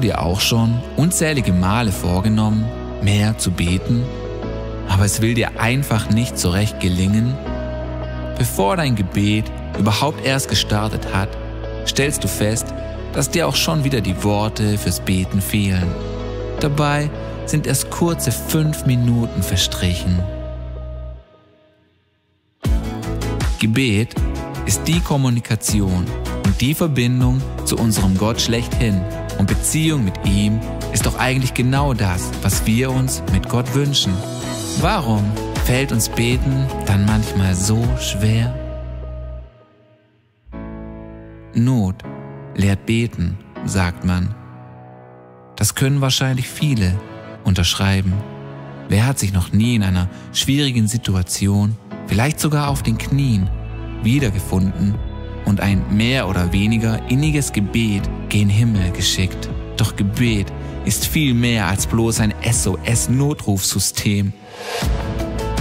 dir auch schon unzählige Male vorgenommen, mehr zu beten, aber es will dir einfach nicht so recht gelingen? Bevor dein Gebet überhaupt erst gestartet hat, stellst du fest, dass dir auch schon wieder die Worte fürs Beten fehlen. Dabei sind erst kurze fünf Minuten verstrichen. Gebet ist die Kommunikation und die Verbindung zu unserem Gott schlechthin. Und Beziehung mit ihm ist doch eigentlich genau das, was wir uns mit Gott wünschen. Warum fällt uns Beten dann manchmal so schwer? Not lehrt beten, sagt man. Das können wahrscheinlich viele unterschreiben. Wer hat sich noch nie in einer schwierigen Situation, vielleicht sogar auf den Knien, wiedergefunden und ein mehr oder weniger inniges Gebet gen Himmel geschickt? Doch Gebet ist viel mehr als bloß ein SOS-Notrufsystem.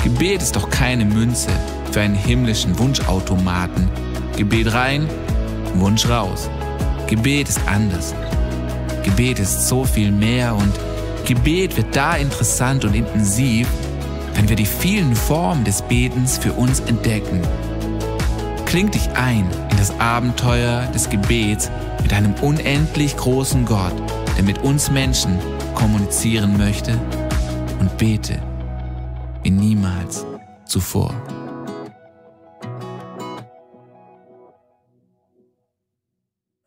Gebet ist doch keine Münze für einen himmlischen Wunschautomaten. Gebet rein, Wunsch raus. Gebet ist anders. Gebet ist so viel mehr und Gebet wird da interessant und intensiv, wenn wir die vielen Formen des Betens für uns entdecken. Kling dich ein in das Abenteuer des Gebets mit einem unendlich großen Gott, der mit uns Menschen kommunizieren möchte und bete wie niemals zuvor.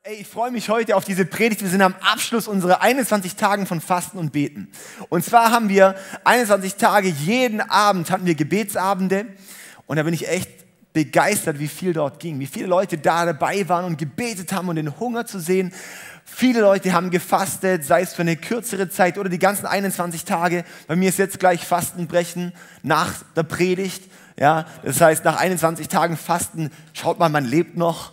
Ey, ich freue mich heute auf diese Predigt. Wir sind am Abschluss unserer 21 Tagen von Fasten und Beten. Und zwar haben wir 21 Tage, jeden Abend hatten wir Gebetsabende. Und da bin ich echt begeistert, wie viel dort ging, wie viele Leute da dabei waren und gebetet haben und den Hunger zu sehen. Viele Leute haben gefastet, sei es für eine kürzere Zeit oder die ganzen 21 Tage. Bei mir ist jetzt gleich Fastenbrechen nach der Predigt. Ja, das heißt, nach 21 Tagen Fasten, schaut mal, man lebt noch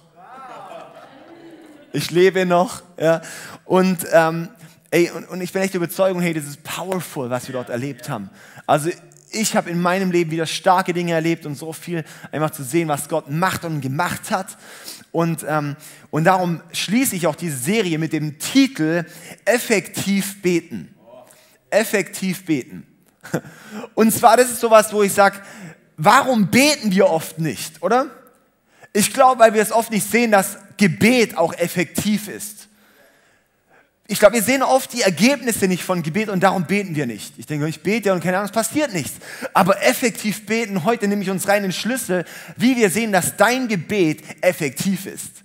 ich lebe noch. Ja. Und, ähm, ey, und, und ich bin echt der Überzeugung, hey, das ist powerful, was wir dort erlebt haben. Also ich habe in meinem Leben wieder starke Dinge erlebt und so viel einfach zu sehen, was Gott macht und gemacht hat. Und, ähm, und darum schließe ich auch diese Serie mit dem Titel Effektiv beten. Effektiv beten. Und zwar, das ist sowas, wo ich sage, warum beten wir oft nicht, oder? Ich glaube, weil wir es oft nicht sehen, dass Gebet auch effektiv ist. Ich glaube, wir sehen oft die Ergebnisse nicht von Gebet und darum beten wir nicht. Ich denke, ich bete und keine Ahnung, es passiert nichts. Aber effektiv beten, heute nehme ich uns rein den Schlüssel, wie wir sehen, dass dein Gebet effektiv ist.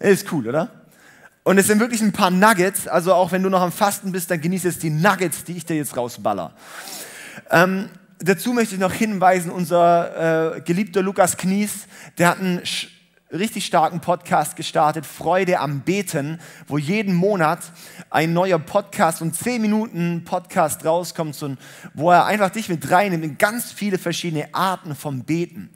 Ist cool, oder? Und es sind wirklich ein paar Nuggets, also auch wenn du noch am Fasten bist, dann genieße es die Nuggets, die ich dir jetzt rausballer. Ähm, dazu möchte ich noch hinweisen, unser äh, geliebter Lukas Knies, der hat einen richtig starken Podcast gestartet, Freude am Beten, wo jeden Monat ein neuer Podcast und zehn Minuten Podcast rauskommt, wo er einfach dich mit reinnimmt in ganz viele verschiedene Arten vom Beten.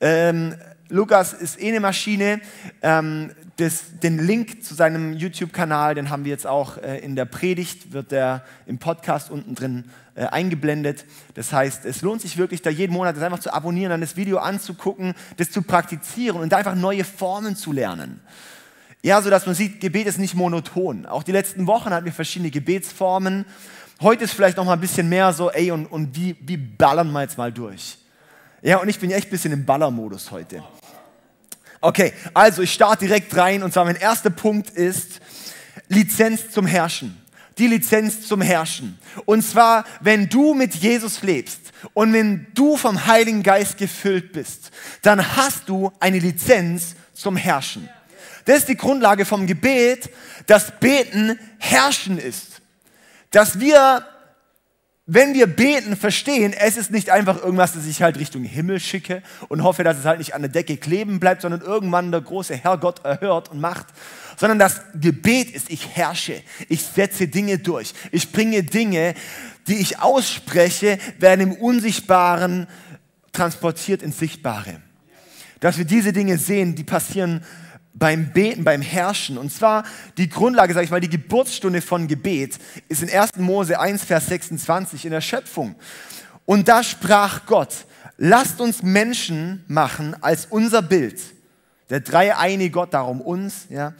Ähm, Lukas ist eh eine Maschine. Ähm, das, den Link zu seinem YouTube-Kanal, den haben wir jetzt auch äh, in der Predigt, wird der im Podcast unten drin äh, eingeblendet. Das heißt, es lohnt sich wirklich, da jeden Monat das einfach zu abonnieren, dann das Video anzugucken, das zu praktizieren und da einfach neue Formen zu lernen. Ja, so dass man sieht, Gebet ist nicht monoton. Auch die letzten Wochen hatten wir verschiedene Gebetsformen. Heute ist vielleicht noch mal ein bisschen mehr so, ey, und, und wie, wie ballern wir jetzt mal durch? Ja, und ich bin echt ein bisschen im Ballermodus heute. Okay, also ich starte direkt rein und zwar mein erster Punkt ist Lizenz zum Herrschen. Die Lizenz zum Herrschen. Und zwar, wenn du mit Jesus lebst und wenn du vom Heiligen Geist gefüllt bist, dann hast du eine Lizenz zum Herrschen. Das ist die Grundlage vom Gebet, dass Beten Herrschen ist. Dass wir wenn wir beten, verstehen, es ist nicht einfach irgendwas, das ich halt Richtung Himmel schicke und hoffe, dass es halt nicht an der Decke kleben bleibt, sondern irgendwann der große Herrgott erhört und macht, sondern das Gebet ist, ich herrsche, ich setze Dinge durch, ich bringe Dinge, die ich ausspreche, werden im Unsichtbaren transportiert ins Sichtbare. Dass wir diese Dinge sehen, die passieren beim Beten, beim Herrschen. Und zwar die Grundlage, sage ich mal, die Geburtsstunde von Gebet ist in 1. Mose 1, Vers 26 in der Schöpfung. Und da sprach Gott, lasst uns Menschen machen als unser Bild. Der dreieinige Gott, darum uns, ja.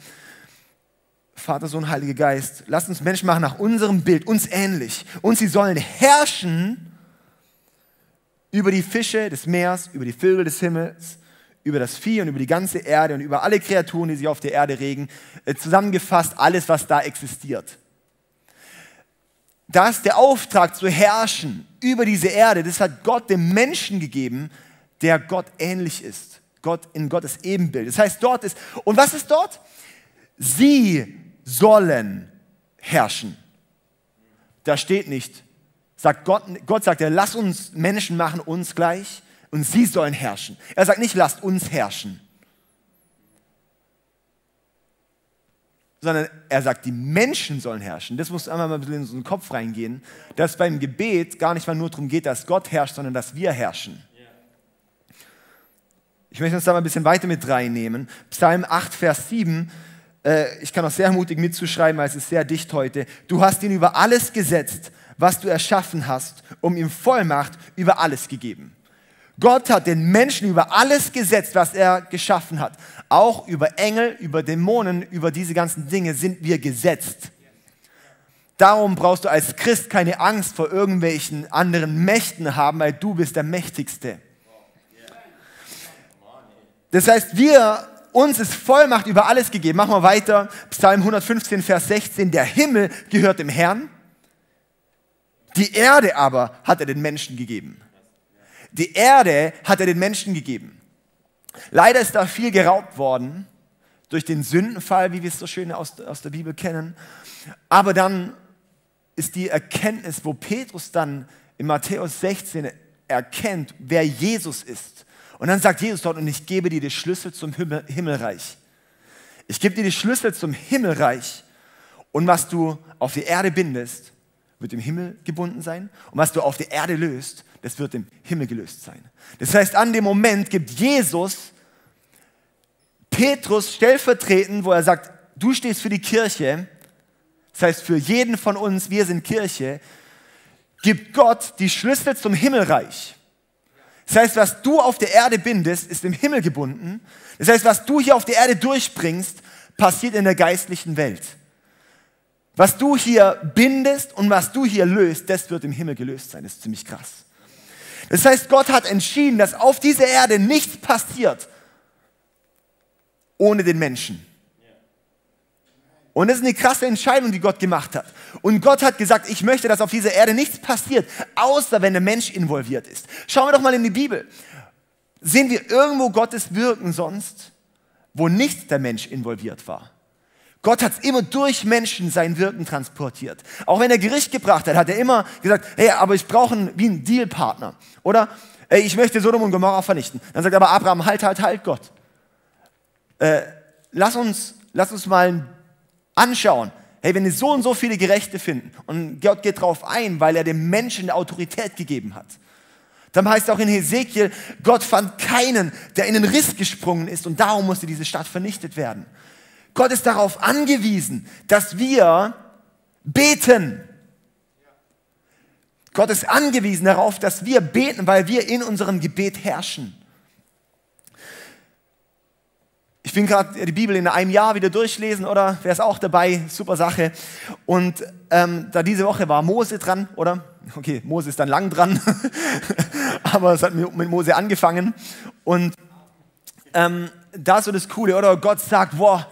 Vater, Sohn, Heiliger Geist, lasst uns Menschen machen nach unserem Bild, uns ähnlich. Und sie sollen herrschen über die Fische des Meers, über die Vögel des Himmels, über das Vieh und über die ganze Erde und über alle Kreaturen, die sich auf der Erde regen. Äh, zusammengefasst alles, was da existiert. Da ist der Auftrag zu herrschen über diese Erde. Das hat Gott dem Menschen gegeben, der Gott ähnlich ist. Gott in Gottes Ebenbild. Das heißt, dort ist, und was ist dort? Sie sollen herrschen. Da steht nicht, sagt Gott, Gott sagt er, lass uns Menschen machen, uns gleich, und sie sollen herrschen. Er sagt nicht, lasst uns herrschen, sondern er sagt, die Menschen sollen herrschen. Das muss einmal mal ein bisschen in unseren Kopf reingehen, dass beim Gebet gar nicht mal nur darum geht, dass Gott herrscht, sondern dass wir herrschen. Ich möchte uns da mal ein bisschen weiter mit reinnehmen. Psalm 8, Vers 7 äh, ich kann auch sehr mutig mitzuschreiben, weil es ist sehr dicht heute. Du hast ihn über alles gesetzt, was du erschaffen hast, um ihm Vollmacht über alles gegeben. Gott hat den Menschen über alles gesetzt, was er geschaffen hat. Auch über Engel, über Dämonen, über diese ganzen Dinge sind wir gesetzt. Darum brauchst du als Christ keine Angst vor irgendwelchen anderen Mächten haben, weil du bist der Mächtigste. Das heißt, wir uns ist Vollmacht über alles gegeben. Machen wir weiter. Psalm 115, Vers 16. Der Himmel gehört dem Herrn. Die Erde aber hat er den Menschen gegeben. Die Erde hat er den Menschen gegeben. Leider ist da viel geraubt worden durch den Sündenfall, wie wir es so schön aus, aus der Bibel kennen. Aber dann ist die Erkenntnis, wo Petrus dann in Matthäus 16 erkennt, wer Jesus ist und dann sagt Jesus dort, und ich gebe dir die Schlüssel zum Himmel, Himmelreich. Ich gebe dir die Schlüssel zum Himmelreich. Und was du auf die Erde bindest, wird im Himmel gebunden sein. Und was du auf die Erde löst, das wird im Himmel gelöst sein. Das heißt, an dem Moment gibt Jesus Petrus stellvertretend, wo er sagt, du stehst für die Kirche, das heißt für jeden von uns, wir sind Kirche, gibt Gott die Schlüssel zum Himmelreich. Das heißt, was du auf der Erde bindest, ist im Himmel gebunden. Das heißt, was du hier auf der Erde durchbringst, passiert in der geistlichen Welt. Was du hier bindest und was du hier löst, das wird im Himmel gelöst sein. Das ist ziemlich krass. Das heißt, Gott hat entschieden, dass auf dieser Erde nichts passiert ohne den Menschen. Und das ist eine krasse Entscheidung, die Gott gemacht hat. Und Gott hat gesagt, ich möchte, dass auf dieser Erde nichts passiert, außer wenn der Mensch involviert ist. Schauen wir doch mal in die Bibel. Sehen wir irgendwo Gottes Wirken sonst, wo nicht der Mensch involviert war? Gott hat immer durch Menschen sein Wirken transportiert. Auch wenn er Gericht gebracht hat, hat er immer gesagt, hey, aber ich brauche einen, wie einen Dealpartner. Oder hey, ich möchte Sodom und Gomorra vernichten. Dann sagt aber Abraham, halt, halt, halt, Gott. Äh, lass, uns, lass uns mal anschauen. Hey, wenn wir so und so viele Gerechte finden und Gott geht darauf ein, weil er dem Menschen Autorität gegeben hat, dann heißt auch in Hesekiel, Gott fand keinen, der in den Riss gesprungen ist und darum musste diese Stadt vernichtet werden. Gott ist darauf angewiesen, dass wir beten. Gott ist angewiesen darauf, dass wir beten, weil wir in unserem Gebet herrschen. Ich bin gerade die Bibel in einem Jahr wieder durchlesen, oder? Wer ist auch dabei? Super Sache. Und ähm, da diese Woche war Mose dran, oder? Okay, Mose ist dann lang dran, aber es hat mit Mose angefangen. Und ähm, da ist so das Coole, oder? Gott sagt, boah,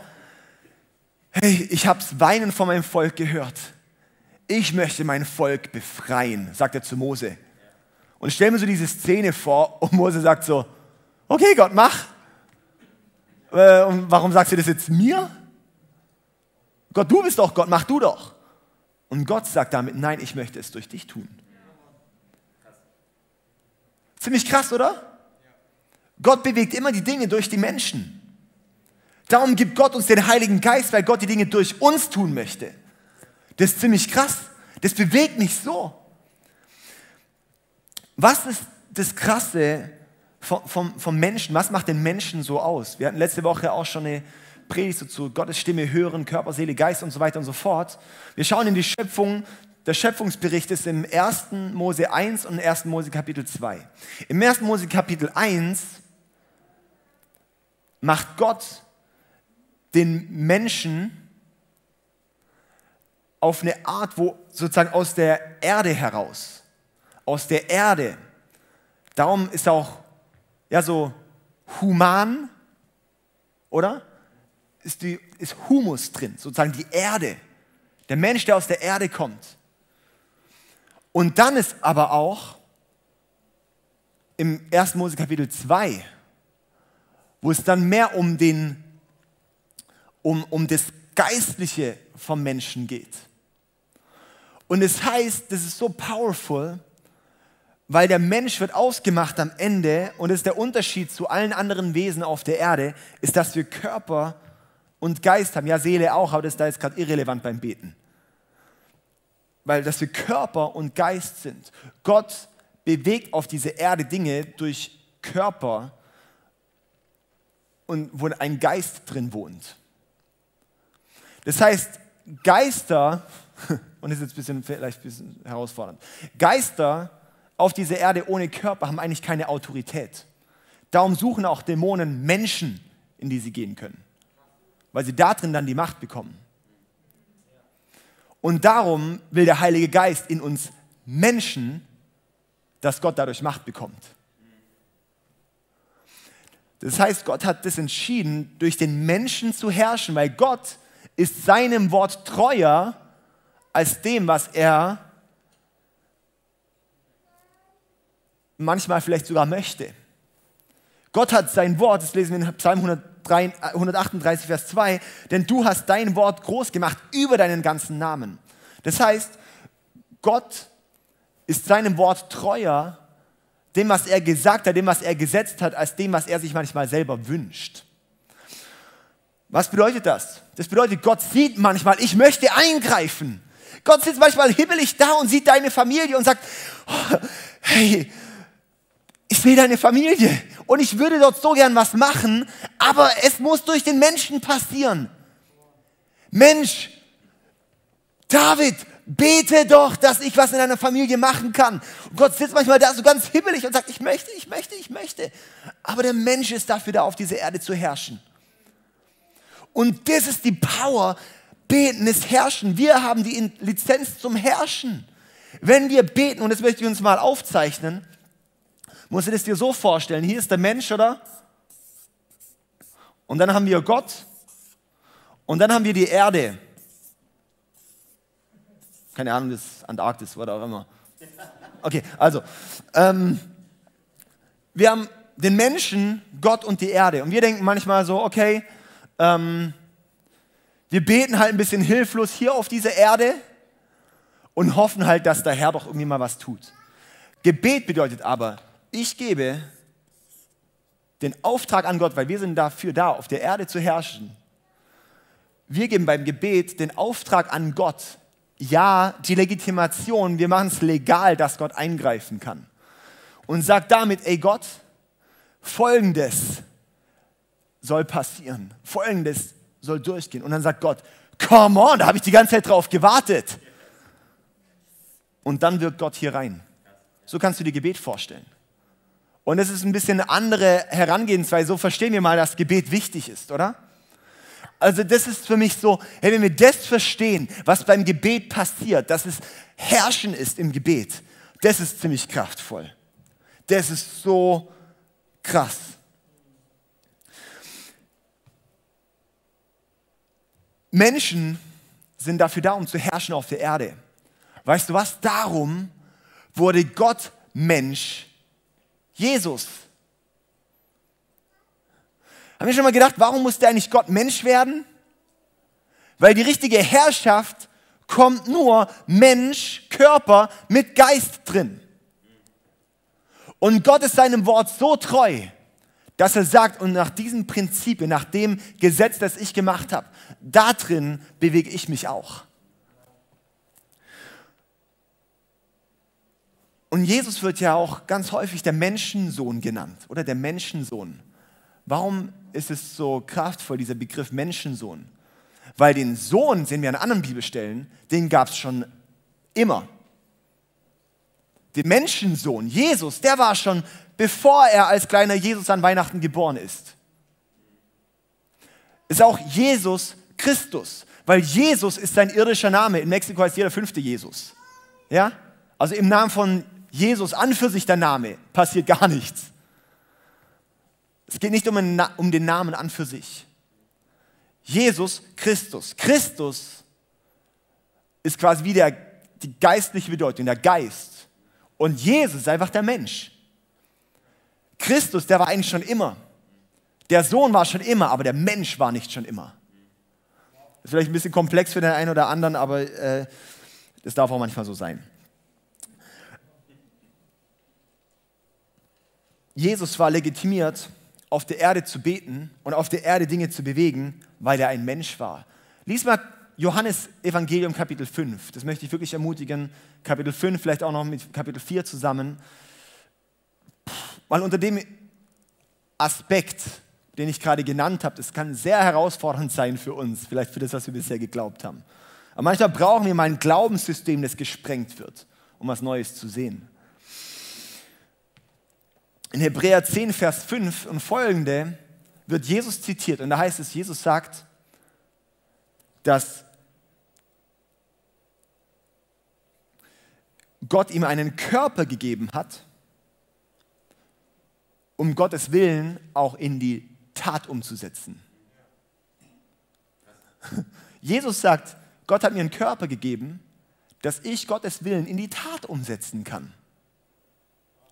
hey, ich hab's weinen von meinem Volk gehört. Ich möchte mein Volk befreien, sagt er zu Mose. Und ich stelle mir so diese Szene vor und Mose sagt so, okay Gott, mach. Äh, und warum sagst du das jetzt mir? Gott, du bist doch Gott, mach du doch. Und Gott sagt damit, nein, ich möchte es durch dich tun. Ziemlich krass, oder? Gott bewegt immer die Dinge durch die Menschen. Darum gibt Gott uns den Heiligen Geist, weil Gott die Dinge durch uns tun möchte. Das ist ziemlich krass. Das bewegt mich so. Was ist das Krasse vom, vom, vom Menschen, was macht den Menschen so aus? Wir hatten letzte Woche auch schon eine Predigt dazu, Gottes Stimme hören, Körper, Seele, Geist und so weiter und so fort. Wir schauen in die Schöpfung, der Schöpfungsbericht ist im 1. Mose 1 und 1. Mose Kapitel 2. Im 1. Mose Kapitel 1 macht Gott den Menschen auf eine Art, wo sozusagen aus der Erde heraus, aus der Erde, darum ist auch ja so human, oder? Ist, die, ist Humus drin, sozusagen die Erde. Der Mensch, der aus der Erde kommt. Und dann ist aber auch im 1. Mose Kapitel 2, wo es dann mehr um, den, um, um das Geistliche vom Menschen geht. Und es heißt, das ist so powerful, weil der Mensch wird ausgemacht am Ende und das ist der Unterschied zu allen anderen Wesen auf der Erde, ist, dass wir Körper und Geist haben. Ja, Seele auch, aber das ist da jetzt gerade irrelevant beim Beten weil dass wir Körper und Geist sind. Gott bewegt auf diese Erde Dinge durch Körper und wo ein Geist drin wohnt. Das heißt, Geister, und das ist jetzt ein bisschen, vielleicht ein bisschen herausfordernd, Geister auf dieser Erde ohne Körper haben eigentlich keine Autorität. Darum suchen auch Dämonen Menschen, in die sie gehen können, weil sie darin dann die Macht bekommen. Und darum will der Heilige Geist in uns Menschen, dass Gott dadurch Macht bekommt. Das heißt, Gott hat das entschieden, durch den Menschen zu herrschen, weil Gott ist seinem Wort treuer als dem, was er manchmal vielleicht sogar möchte. Gott hat sein Wort, das lesen wir in Psalm 100, 138, Vers 2, denn du hast dein Wort groß gemacht über deinen ganzen Namen. Das heißt, Gott ist seinem Wort treuer, dem, was er gesagt hat, dem, was er gesetzt hat, als dem, was er sich manchmal selber wünscht. Was bedeutet das? Das bedeutet, Gott sieht manchmal, ich möchte eingreifen. Gott sitzt manchmal hibbelig da und sieht deine Familie und sagt, oh, hey, ich will deine Familie und ich würde dort so gern was machen, aber es muss durch den Menschen passieren. Mensch, David, bete doch, dass ich was in deiner Familie machen kann. Und Gott sitzt manchmal da so ganz hibbelig und sagt, ich möchte, ich möchte, ich möchte. Aber der Mensch ist dafür da, auf dieser Erde zu herrschen. Und das ist die Power. Beten ist Herrschen. Wir haben die Lizenz zum Herrschen. Wenn wir beten, und das möchte ich uns mal aufzeichnen, Musst du das dir so vorstellen, hier ist der Mensch, oder? Und dann haben wir Gott und dann haben wir die Erde. Keine Ahnung, das ist Antarktis, was auch immer. Okay, also, ähm, wir haben den Menschen, Gott und die Erde. Und wir denken manchmal so, okay, ähm, wir beten halt ein bisschen hilflos hier auf dieser Erde und hoffen halt, dass der Herr doch irgendwie mal was tut. Gebet bedeutet aber, ich gebe den Auftrag an Gott, weil wir sind dafür da, auf der Erde zu herrschen. Wir geben beim Gebet den Auftrag an Gott, ja, die Legitimation, wir machen es legal, dass Gott eingreifen kann. Und sagt damit, ey Gott, folgendes soll passieren, folgendes soll durchgehen. Und dann sagt Gott, come on, da habe ich die ganze Zeit drauf gewartet. Und dann wirkt Gott hier rein. So kannst du dir Gebet vorstellen. Und es ist ein bisschen eine andere Herangehensweise. So verstehen wir mal, dass Gebet wichtig ist, oder? Also das ist für mich so, hey, wenn wir das verstehen, was beim Gebet passiert, dass es Herrschen ist im Gebet, das ist ziemlich kraftvoll. Das ist so krass. Menschen sind dafür da, um zu herrschen auf der Erde. Weißt du was? Darum wurde Gott Mensch Jesus. Haben wir schon mal gedacht, warum musste eigentlich Gott Mensch werden? Weil die richtige Herrschaft kommt nur Mensch, Körper mit Geist drin. Und Gott ist seinem Wort so treu, dass er sagt, und nach diesem Prinzip, nach dem Gesetz, das ich gemacht habe, da drin bewege ich mich auch. Und Jesus wird ja auch ganz häufig der Menschensohn genannt oder der Menschensohn. Warum ist es so kraftvoll, dieser Begriff Menschensohn? Weil den Sohn, sehen wir an anderen Bibelstellen, den gab es schon immer. Der Menschensohn, Jesus, der war schon, bevor er als kleiner Jesus an Weihnachten geboren ist. Ist auch Jesus Christus, weil Jesus ist sein irdischer Name. In Mexiko heißt jeder fünfte Jesus. Ja? Also im Namen von Jesus an für sich der Name passiert gar nichts. Es geht nicht um, den Namen an für sich. Jesus Christus. Christus ist quasi wie der, die geistliche Bedeutung, der Geist. Und Jesus ist einfach der Mensch. Christus, der war eigentlich schon immer. Der Sohn war schon immer, aber der Mensch war nicht schon immer. Das ist vielleicht ein bisschen komplex für den einen oder anderen, aber äh, das darf auch manchmal so sein. Jesus war legitimiert, auf der Erde zu beten und auf der Erde Dinge zu bewegen, weil er ein Mensch war. Lies mal Johannes Evangelium Kapitel 5. Das möchte ich wirklich ermutigen. Kapitel 5, vielleicht auch noch mit Kapitel 4 zusammen. Weil unter dem Aspekt, den ich gerade genannt habe, das kann sehr herausfordernd sein für uns, vielleicht für das, was wir bisher geglaubt haben. Aber manchmal brauchen wir mal ein Glaubenssystem, das gesprengt wird, um was Neues zu sehen. In Hebräer 10, Vers 5 und folgende wird Jesus zitiert und da heißt es, Jesus sagt, dass Gott ihm einen Körper gegeben hat, um Gottes Willen auch in die Tat umzusetzen. Jesus sagt, Gott hat mir einen Körper gegeben, dass ich Gottes Willen in die Tat umsetzen kann.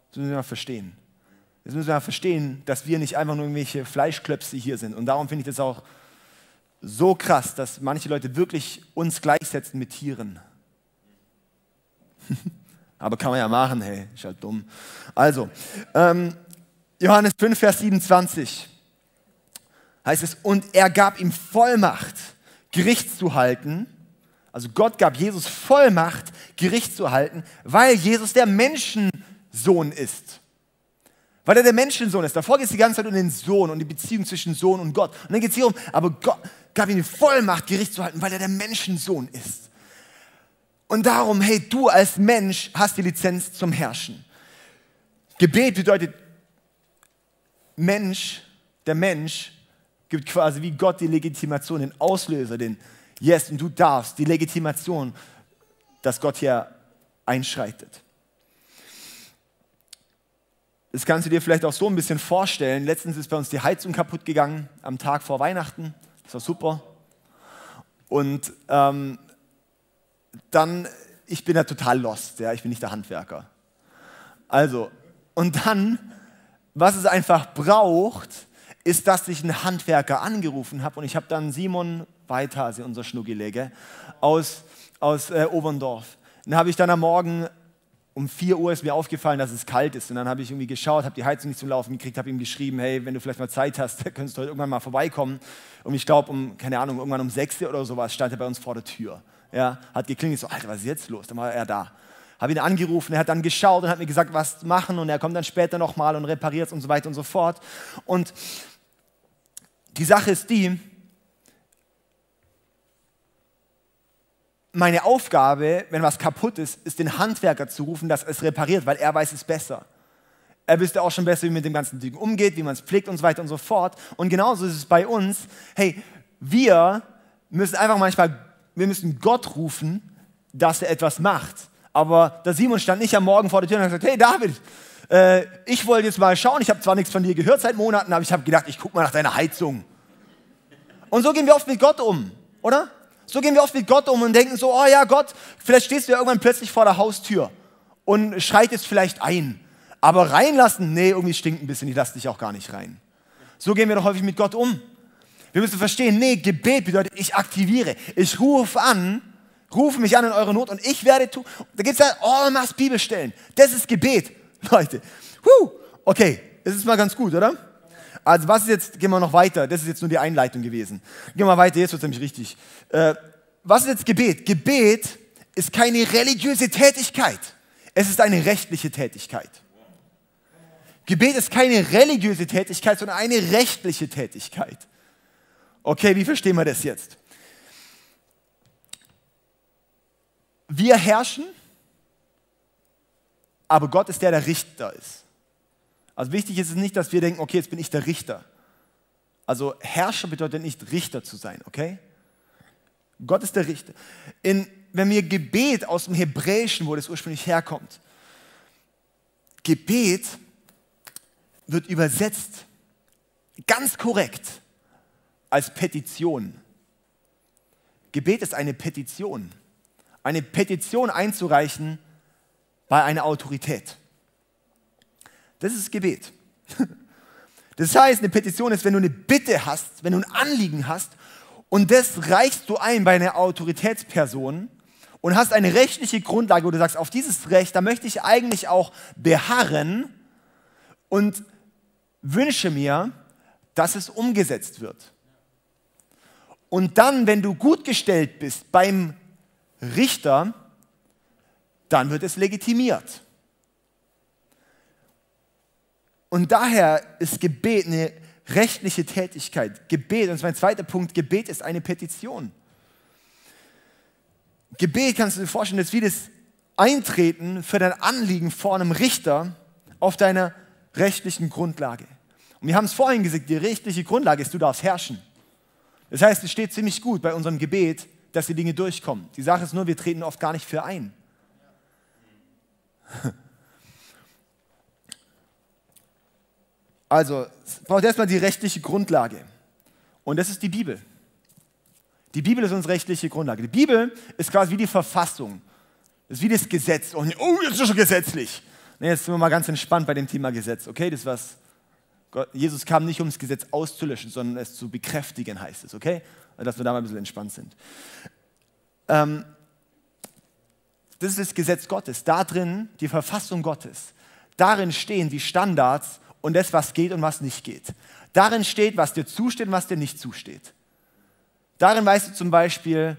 Das müssen wir mal verstehen. Jetzt müssen wir verstehen, dass wir nicht einfach nur irgendwelche Fleischklöpse hier sind. Und darum finde ich das auch so krass, dass manche Leute wirklich uns gleichsetzen mit Tieren. Aber kann man ja machen, hey, ist halt dumm. Also, ähm, Johannes 5, Vers 27 heißt es, und er gab ihm Vollmacht, Gericht zu halten. Also Gott gab Jesus Vollmacht, Gericht zu halten, weil Jesus der Menschensohn ist. Weil er der Menschensohn ist. Davor geht es die ganze Zeit um den Sohn und die Beziehung zwischen Sohn und Gott. Und dann geht es hier um, aber Gott gab ihm die Vollmacht, Gericht zu halten, weil er der Menschensohn ist. Und darum, hey, du als Mensch hast die Lizenz zum Herrschen. Gebet bedeutet, Mensch, der Mensch gibt quasi wie Gott die Legitimation, den Auslöser, den Yes, und du darfst, die Legitimation, dass Gott hier einschreitet. Das kannst du dir vielleicht auch so ein bisschen vorstellen. Letztens ist bei uns die Heizung kaputt gegangen am Tag vor Weihnachten. Das war super. Und ähm, dann, ich bin ja total lost, ja, ich bin nicht der Handwerker. Also, und dann, was es einfach braucht, ist, dass ich einen Handwerker angerufen habe und ich habe dann Simon Weithase, unser Schnuggilege, aus, aus äh, Oberndorf. Den habe ich dann am Morgen um 4 Uhr ist mir aufgefallen, dass es kalt ist. Und dann habe ich irgendwie geschaut, habe die Heizung nicht zum Laufen gekriegt, habe ihm geschrieben, hey, wenn du vielleicht mal Zeit hast, könntest du heute irgendwann mal vorbeikommen. Und ich glaube, um, keine Ahnung, irgendwann um 6 Uhr oder sowas stand er bei uns vor der Tür. Ja, hat geklingelt, so, Alter, was ist jetzt los? Dann war er da. Habe ihn angerufen, er hat dann geschaut und hat mir gesagt, was machen. Und er kommt dann später nochmal und repariert es und so weiter und so fort. Und die Sache ist die, meine Aufgabe, wenn was kaputt ist, ist den Handwerker zu rufen, dass es repariert, weil er weiß es besser. Er wüsste auch schon besser, wie man mit dem ganzen Ding umgeht, wie man es pflegt und so weiter und so fort. Und genauso ist es bei uns. Hey, wir müssen einfach manchmal, wir müssen Gott rufen, dass er etwas macht. Aber der Simon stand nicht am Morgen vor der Tür und hat gesagt, hey David, äh, ich wollte jetzt mal schauen, ich habe zwar nichts von dir gehört seit Monaten, aber ich habe gedacht, ich gucke mal nach deiner Heizung. Und so gehen wir oft mit Gott um, oder? So gehen wir oft mit Gott um und denken so, oh ja, Gott, vielleicht stehst du ja irgendwann plötzlich vor der Haustür und schreitest vielleicht ein. Aber reinlassen, nee, irgendwie stinkt ein bisschen, ich lasse dich auch gar nicht rein. So gehen wir doch häufig mit Gott um. Wir müssen verstehen, nee, Gebet bedeutet, ich aktiviere. Ich rufe an, rufe mich an in eure Not und ich werde tun. Da gibt es ja all mass Bibelstellen. Das ist Gebet, Leute. Huh. Okay, das ist mal ganz gut, oder? Also was ist jetzt, gehen wir noch weiter, das ist jetzt nur die Einleitung gewesen. Gehen wir weiter, jetzt wird es nämlich richtig. Äh, was ist jetzt Gebet? Gebet ist keine religiöse Tätigkeit, es ist eine rechtliche Tätigkeit. Gebet ist keine religiöse Tätigkeit, sondern eine rechtliche Tätigkeit. Okay, wie verstehen wir das jetzt? Wir herrschen, aber Gott ist der, der Richter ist. Also wichtig ist es nicht, dass wir denken, okay, jetzt bin ich der Richter. Also Herrscher bedeutet nicht Richter zu sein, okay? Gott ist der Richter. In, wenn wir Gebet aus dem Hebräischen, wo das ursprünglich herkommt, Gebet wird übersetzt ganz korrekt als Petition. Gebet ist eine Petition. Eine Petition einzureichen bei einer Autorität. Das ist Gebet. Das heißt, eine Petition ist, wenn du eine Bitte hast, wenn du ein Anliegen hast und das reichst du ein bei einer Autoritätsperson und hast eine rechtliche Grundlage, wo du sagst, auf dieses Recht, da möchte ich eigentlich auch beharren und wünsche mir, dass es umgesetzt wird. Und dann, wenn du gut gestellt bist beim Richter, dann wird es legitimiert. Und daher ist Gebet eine rechtliche Tätigkeit. Gebet, und mein zweiter Punkt, Gebet ist eine Petition. Gebet kannst du dir vorstellen, ist wie das Eintreten für dein Anliegen vor einem Richter auf deiner rechtlichen Grundlage. Und wir haben es vorhin gesagt, die rechtliche Grundlage ist, du darfst herrschen. Das heißt, es steht ziemlich gut bei unserem Gebet, dass die Dinge durchkommen. Die Sache ist nur, wir treten oft gar nicht für ein. Also, es braucht erstmal die rechtliche Grundlage. Und das ist die Bibel. Die Bibel ist unsere rechtliche Grundlage. Die Bibel ist quasi wie die Verfassung. Das ist wie das Gesetz. oh, jetzt ist es schon gesetzlich. Nee, jetzt sind wir mal ganz entspannt bei dem Thema Gesetz. Okay, das was. Jesus kam nicht, um das Gesetz auszulöschen, sondern es zu bekräftigen, heißt es. Okay? Dass wir da mal ein bisschen entspannt sind. Ähm, das ist das Gesetz Gottes. Da drin die Verfassung Gottes. Darin stehen die Standards und das, was geht und was nicht geht. Darin steht, was dir zusteht und was dir nicht zusteht. Darin weißt du zum Beispiel,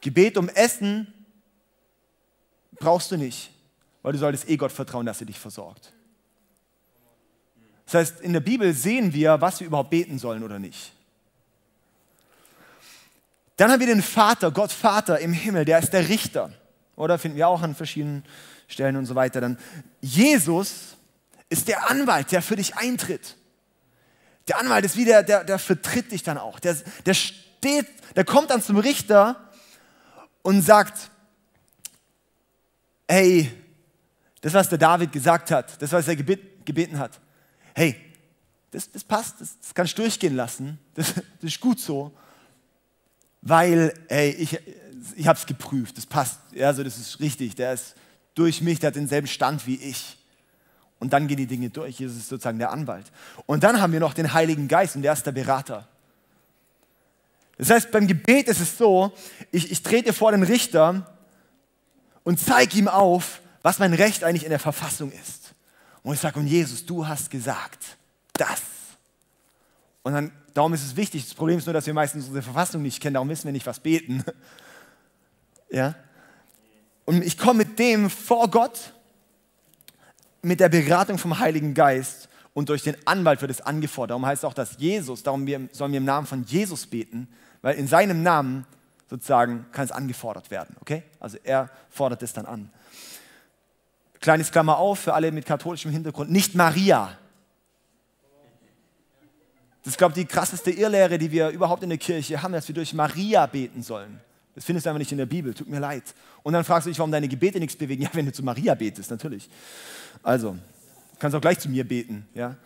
Gebet um Essen brauchst du nicht, weil du solltest eh Gott vertrauen, dass er dich versorgt. Das heißt, in der Bibel sehen wir, was wir überhaupt beten sollen oder nicht. Dann haben wir den Vater, Gott Vater im Himmel, der ist der Richter. Oder finden wir auch an verschiedenen Stellen und so weiter. Dann Jesus ist der Anwalt, der für dich eintritt. Der Anwalt ist wie der, der, der vertritt dich dann auch. Der, der steht, der kommt dann zum Richter und sagt, hey, das, was der David gesagt hat, das, was er gebeten hat, hey, das, das passt, das, das kannst du durchgehen lassen, das, das ist gut so, weil, hey, ich, ich habe es geprüft, das passt, also das ist richtig, der ist durch mich, der hat denselben Stand wie ich. Und dann gehen die Dinge durch. Jesus ist sozusagen der Anwalt. Und dann haben wir noch den Heiligen Geist und der ist der Berater. Das heißt, beim Gebet ist es so, ich, ich trete vor den Richter und zeige ihm auf, was mein Recht eigentlich in der Verfassung ist. Und ich sage, und Jesus, du hast gesagt, das. Und dann, darum ist es wichtig, das Problem ist nur, dass wir meistens unsere Verfassung nicht kennen, darum wissen wir nicht, was beten. Ja? Und ich komme mit dem vor Gott mit der Beratung vom Heiligen Geist und durch den Anwalt wird es angefordert. Darum heißt es auch, dass Jesus, darum sollen wir im Namen von Jesus beten, weil in seinem Namen sozusagen kann es angefordert werden. Okay? Also er fordert es dann an. Kleines Klammer auf für alle mit katholischem Hintergrund, nicht Maria. Das ist, glaube ich, die krasseste Irrlehre, die wir überhaupt in der Kirche haben, dass wir durch Maria beten sollen. Das findest du einfach nicht in der Bibel, tut mir leid. Und dann fragst du dich, warum deine Gebete nichts bewegen. Ja, wenn du zu Maria betest, natürlich. Also, du kannst auch gleich zu mir beten, ja.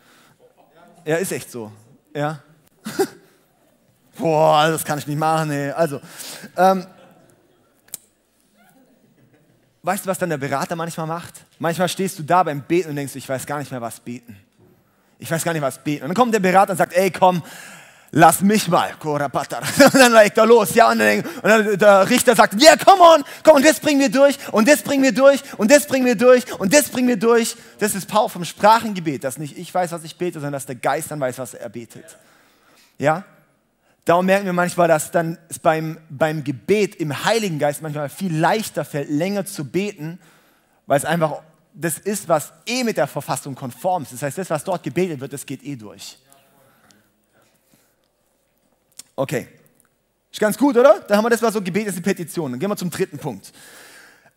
Ja, ist echt so, ja. Boah, das kann ich nicht machen, ey. Also, ähm, weißt du, was dann der Berater manchmal macht? Manchmal stehst du da beim Beten und denkst, ich weiß gar nicht mehr, was beten. Ich weiß gar nicht, was beten. Und dann kommt der Berater und sagt, ey, komm, lass mich mal, Und dann legt er los, ja, und dann, und dann der Richter sagt, ja, yeah, come on, komm, und das bringen wir durch, und das bringen wir durch, und das bringen wir durch, und das bringen wir durch. Das ist Power vom Sprachengebet, dass nicht ich weiß, was ich bete, sondern dass der Geist dann weiß, was er betet. Ja? Darum merken wir manchmal, dass dann es beim, beim Gebet im Heiligen Geist manchmal viel leichter fällt, länger zu beten, weil es einfach das ist, was eh mit der Verfassung konform ist. Das heißt, das, was dort gebetet wird, das geht eh durch. Okay. Ist ganz gut, oder? Da haben wir das, was so Gebet ist, eine Petition. Dann gehen wir zum dritten Punkt.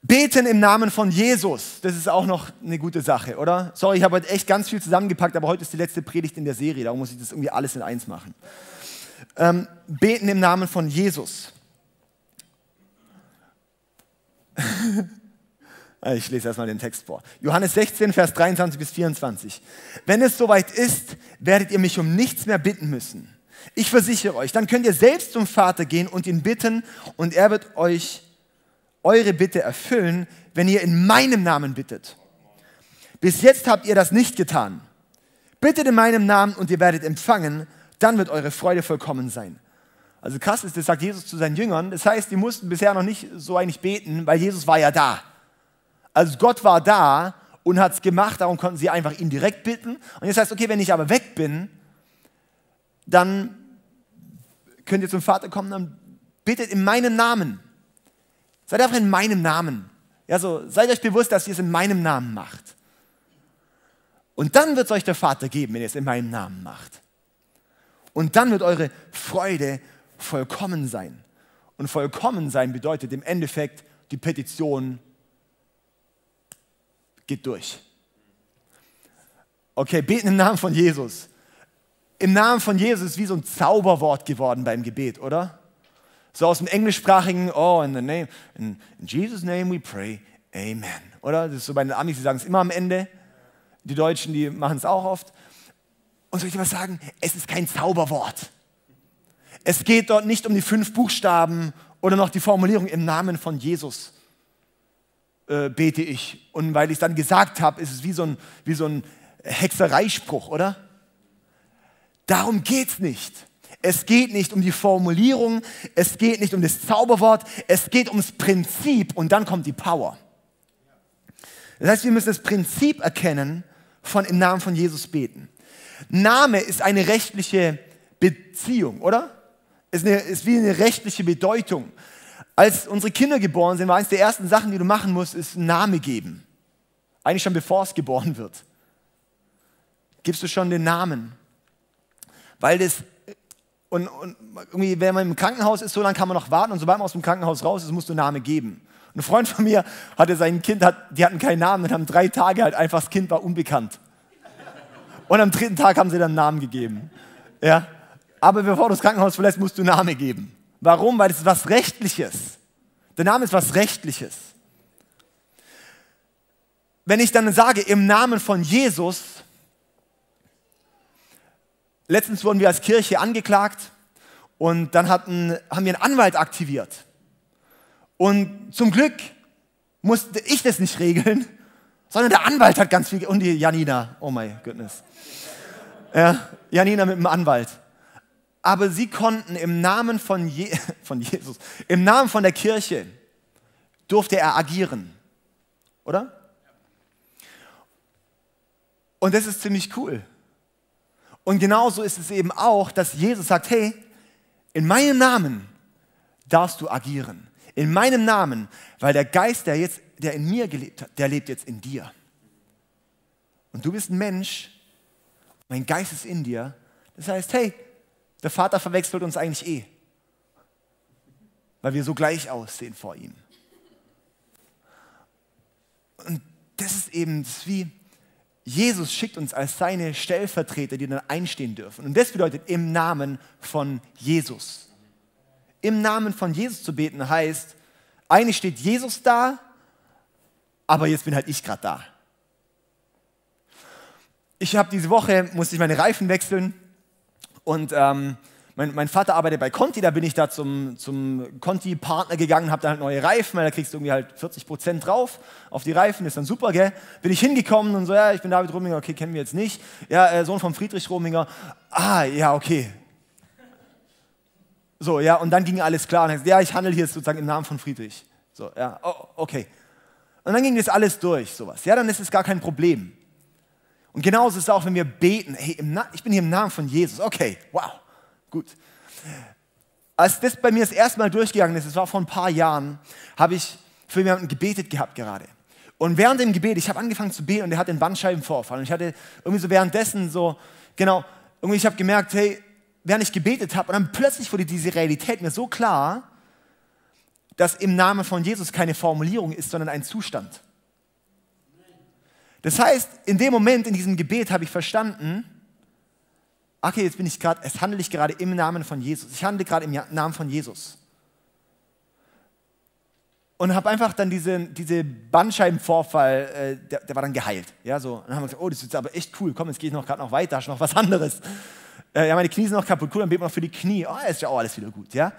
Beten im Namen von Jesus, das ist auch noch eine gute Sache, oder? Sorry, ich habe heute echt ganz viel zusammengepackt, aber heute ist die letzte Predigt in der Serie, darum muss ich das irgendwie alles in eins machen. Ähm, beten im Namen von Jesus. Ich lese erstmal den Text vor. Johannes 16, Vers 23 bis 24. Wenn es soweit ist, werdet ihr mich um nichts mehr bitten müssen. Ich versichere euch, dann könnt ihr selbst zum Vater gehen und ihn bitten und er wird euch eure Bitte erfüllen, wenn ihr in meinem Namen bittet. Bis jetzt habt ihr das nicht getan. Bittet in meinem Namen und ihr werdet empfangen, dann wird eure Freude vollkommen sein. Also krass ist, das sagt Jesus zu seinen Jüngern. Das heißt, die mussten bisher noch nicht so eigentlich beten, weil Jesus war ja da. Also Gott war da und hat es gemacht, darum konnten sie einfach ihn direkt bitten. Und jetzt heißt, okay, wenn ich aber weg bin, dann könnt ihr zum Vater kommen, dann bittet in meinem Namen. Seid einfach in meinem Namen. Ja, so, seid euch bewusst, dass ihr es in meinem Namen macht. Und dann wird es euch der Vater geben, wenn ihr es in meinem Namen macht. Und dann wird eure Freude vollkommen sein. Und vollkommen sein bedeutet im Endeffekt, die Petition geht durch. Okay, beten im Namen von Jesus. Im Namen von Jesus ist wie so ein Zauberwort geworden beim Gebet, oder? So aus dem englischsprachigen, oh, in the name, in, in Jesus' name we pray, amen. Oder? Das ist so bei den Amis, die sagen es immer am Ende. Die Deutschen, die machen es auch oft. Und soll ich dir was sagen? Es ist kein Zauberwort. Es geht dort nicht um die fünf Buchstaben oder noch die Formulierung im Namen von Jesus äh, bete ich. Und weil ich es dann gesagt habe, ist es wie so ein, wie so ein Hexereispruch, oder? Darum geht es nicht. Es geht nicht um die Formulierung, es geht nicht um das Zauberwort, es geht ums Prinzip und dann kommt die Power. Das heißt, wir müssen das Prinzip erkennen von im Namen von Jesus beten. Name ist eine rechtliche Beziehung, oder? Ist, eine, ist wie eine rechtliche Bedeutung. Als unsere Kinder geboren sind, war eines der ersten Sachen, die du machen musst, ist einen Namen geben. Eigentlich schon bevor es geboren wird. Gibst du schon den Namen. Weil das, und, und irgendwie, wenn man im Krankenhaus ist, so lange kann man noch warten und sobald man aus dem Krankenhaus raus ist, musst du einen Namen geben. Ein Freund von mir hatte sein Kind, hat, die hatten keinen Namen und haben drei Tage halt einfach, das Kind war unbekannt. Und am dritten Tag haben sie dann einen Namen gegeben. Ja? Aber bevor du das Krankenhaus verlässt, musst du einen Namen geben. Warum? Weil es was Rechtliches. Der Name ist was Rechtliches. Wenn ich dann sage, im Namen von Jesus, letztens wurden wir als Kirche angeklagt und dann hatten, haben wir einen Anwalt aktiviert. Und zum Glück musste ich das nicht regeln, sondern der Anwalt hat ganz viel, und die Janina, oh my goodness. Ja, Janina mit dem Anwalt aber sie konnten im Namen von, Je von Jesus, im Namen von der Kirche, durfte er agieren. Oder? Und das ist ziemlich cool. Und genauso ist es eben auch, dass Jesus sagt, hey, in meinem Namen darfst du agieren. In meinem Namen, weil der Geist, der jetzt, der in mir gelebt hat, der lebt jetzt in dir. Und du bist ein Mensch, mein Geist ist in dir. Das heißt, hey, der Vater verwechselt uns eigentlich eh, weil wir so gleich aussehen vor ihm. Und das ist eben wie Jesus schickt uns als seine Stellvertreter, die dann einstehen dürfen. Und das bedeutet im Namen von Jesus. Im Namen von Jesus zu beten heißt, eigentlich steht Jesus da, aber jetzt bin halt ich gerade da. Ich habe diese Woche, musste ich meine Reifen wechseln und ähm, mein, mein, Vater arbeitet bei Conti, da bin ich da zum, zum Conti-Partner gegangen, habe da halt neue Reifen, weil da kriegst du irgendwie halt 40 Prozent drauf auf die Reifen, ist dann super, gell? Bin ich hingekommen und so, ja, ich bin David Rominger, okay, kennen wir jetzt nicht. Ja, äh, Sohn von Friedrich Rominger. Ah, ja, okay. So, ja, und dann ging alles klar. Und dann, ja, ich handle hier sozusagen im Namen von Friedrich. So, ja, oh, okay. Und dann ging das alles durch, sowas. Ja, dann ist es gar kein Problem. Und genauso ist es auch, wenn wir beten, hey, ich bin hier im Namen von Jesus. Okay, wow, gut. Als das bei mir das erste Mal durchgegangen ist, das war vor ein paar Jahren, habe ich für jemanden gebetet gehabt gerade. Und während dem Gebet, ich habe angefangen zu beten und er hatte einen Bandscheibenvorfall. Und ich hatte irgendwie so währenddessen so, genau, irgendwie ich habe gemerkt, hey, während ich gebetet habe, und dann plötzlich wurde diese Realität mir so klar, dass im Namen von Jesus keine Formulierung ist, sondern ein Zustand. Das heißt, in dem Moment, in diesem Gebet habe ich verstanden, okay, jetzt bin ich gerade, es handle ich gerade im Namen von Jesus. Ich handle gerade im Namen von Jesus. Und habe einfach dann diesen diese Bandscheibenvorfall, äh, der, der, war dann geheilt. Ja, so. Und dann haben wir gesagt, oh, das ist aber echt cool, komm, jetzt gehe ich noch gerade noch weiter, hast noch was anderes. Äh, ja, meine Knie sind noch kaputt, cool, dann beten wir noch für die Knie. Oh, ist ja auch alles wieder gut, ja.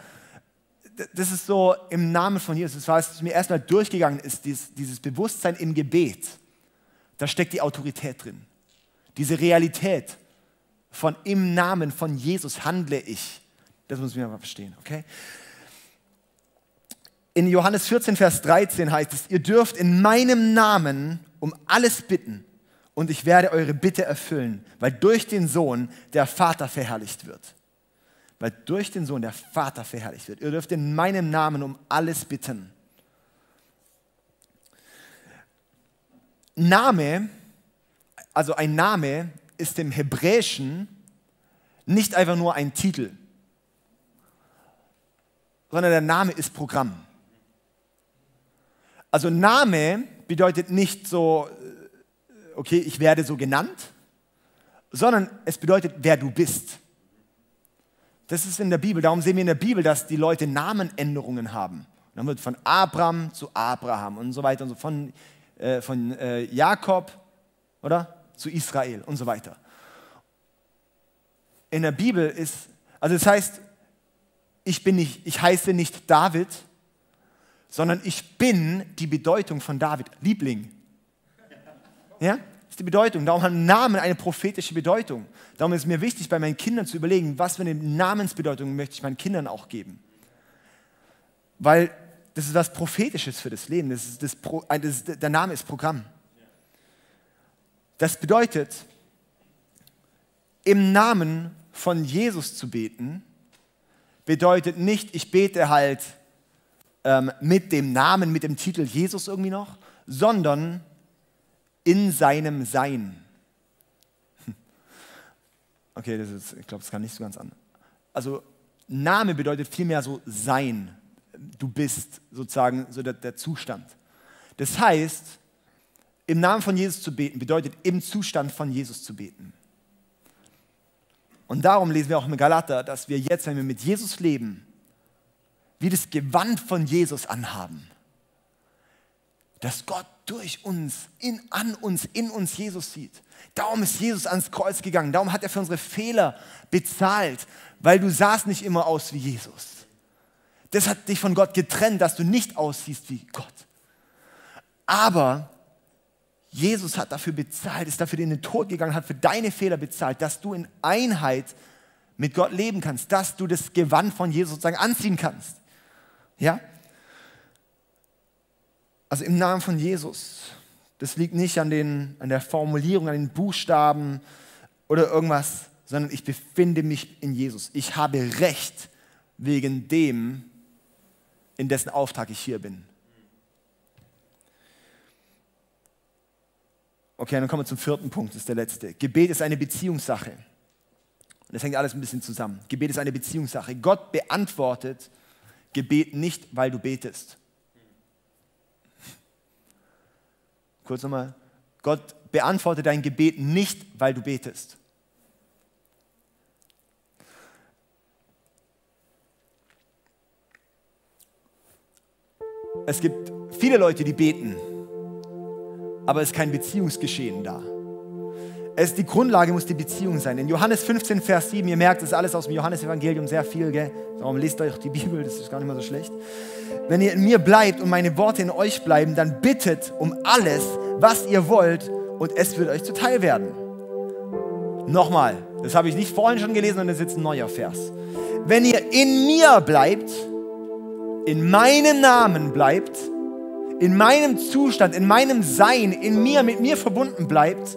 Das ist so im Namen von Jesus. Das war, was mir erstmal durchgegangen ist, dieses, dieses Bewusstsein im Gebet. Da steckt die Autorität drin. Diese Realität von im Namen von Jesus handle ich. Das muss man mal verstehen, okay? In Johannes 14, Vers 13 heißt es, ihr dürft in meinem Namen um alles bitten und ich werde eure Bitte erfüllen, weil durch den Sohn der Vater verherrlicht wird. Weil durch den Sohn der Vater verherrlicht wird. Ihr dürft in meinem Namen um alles bitten. Name, also ein Name ist im Hebräischen nicht einfach nur ein Titel, sondern der Name ist Programm. Also Name bedeutet nicht so, äh, okay, ich werde so genannt, sondern es bedeutet, wer du bist. Das ist in der Bibel. Darum sehen wir in der Bibel, dass die Leute Namenänderungen haben. dann wird von Abraham zu Abraham und so weiter und so von, äh, von äh, Jakob oder zu Israel und so weiter. In der Bibel ist, also das heißt, ich bin nicht, ich heiße nicht David, sondern ich bin die Bedeutung von David, Liebling. Ja? Das ist die Bedeutung. Darum haben Namen eine prophetische Bedeutung. Darum ist es mir wichtig, bei meinen Kindern zu überlegen, was für eine Namensbedeutung möchte ich meinen Kindern auch geben. Weil das ist was Prophetisches für das Leben. Das ist das Pro, das der Name ist Programm. Das bedeutet, im Namen von Jesus zu beten, bedeutet nicht, ich bete halt ähm, mit dem Namen, mit dem Titel Jesus irgendwie noch, sondern in seinem Sein. Okay, das ist, ich glaube, das kann nicht so ganz an. Also Name bedeutet vielmehr so sein. Du bist sozusagen so der, der Zustand. Das heißt, im Namen von Jesus zu beten bedeutet im Zustand von Jesus zu beten. Und darum lesen wir auch im Galater, dass wir jetzt, wenn wir mit Jesus leben, wie das Gewand von Jesus anhaben. Dass Gott durch uns, in, an uns, in uns Jesus sieht. Darum ist Jesus ans Kreuz gegangen. Darum hat er für unsere Fehler bezahlt, weil du sahst nicht immer aus wie Jesus. Das hat dich von Gott getrennt, dass du nicht aussiehst wie Gott. Aber Jesus hat dafür bezahlt, ist dafür in den Tod gegangen, hat für deine Fehler bezahlt, dass du in Einheit mit Gott leben kannst, dass du das Gewand von Jesus sozusagen anziehen kannst. Ja? Also im Namen von Jesus. Das liegt nicht an, den, an der Formulierung, an den Buchstaben oder irgendwas, sondern ich befinde mich in Jesus. Ich habe Recht wegen dem, in dessen Auftrag ich hier bin. Okay, dann kommen wir zum vierten Punkt, das ist der letzte. Gebet ist eine Beziehungssache. Und das hängt alles ein bisschen zusammen. Gebet ist eine Beziehungssache. Gott beantwortet Gebet nicht, weil du betest. Kurz nochmal. Gott beantwortet dein Gebet nicht, weil du betest. Es gibt viele Leute, die beten, aber es ist kein Beziehungsgeschehen da. Es, die Grundlage muss die Beziehung sein. In Johannes 15, Vers 7, ihr merkt, das ist alles aus dem Johannesevangelium sehr viel, gell? Darum lest euch die Bibel, das ist gar nicht mal so schlecht. Wenn ihr in mir bleibt und meine Worte in euch bleiben, dann bittet um alles, was ihr wollt, und es wird euch zuteil werden. Nochmal, das habe ich nicht vorhin schon gelesen und das ist jetzt ein neuer Vers. Wenn ihr in mir bleibt, in meinem Namen bleibt, in meinem Zustand, in meinem Sein, in mir, mit mir verbunden bleibt,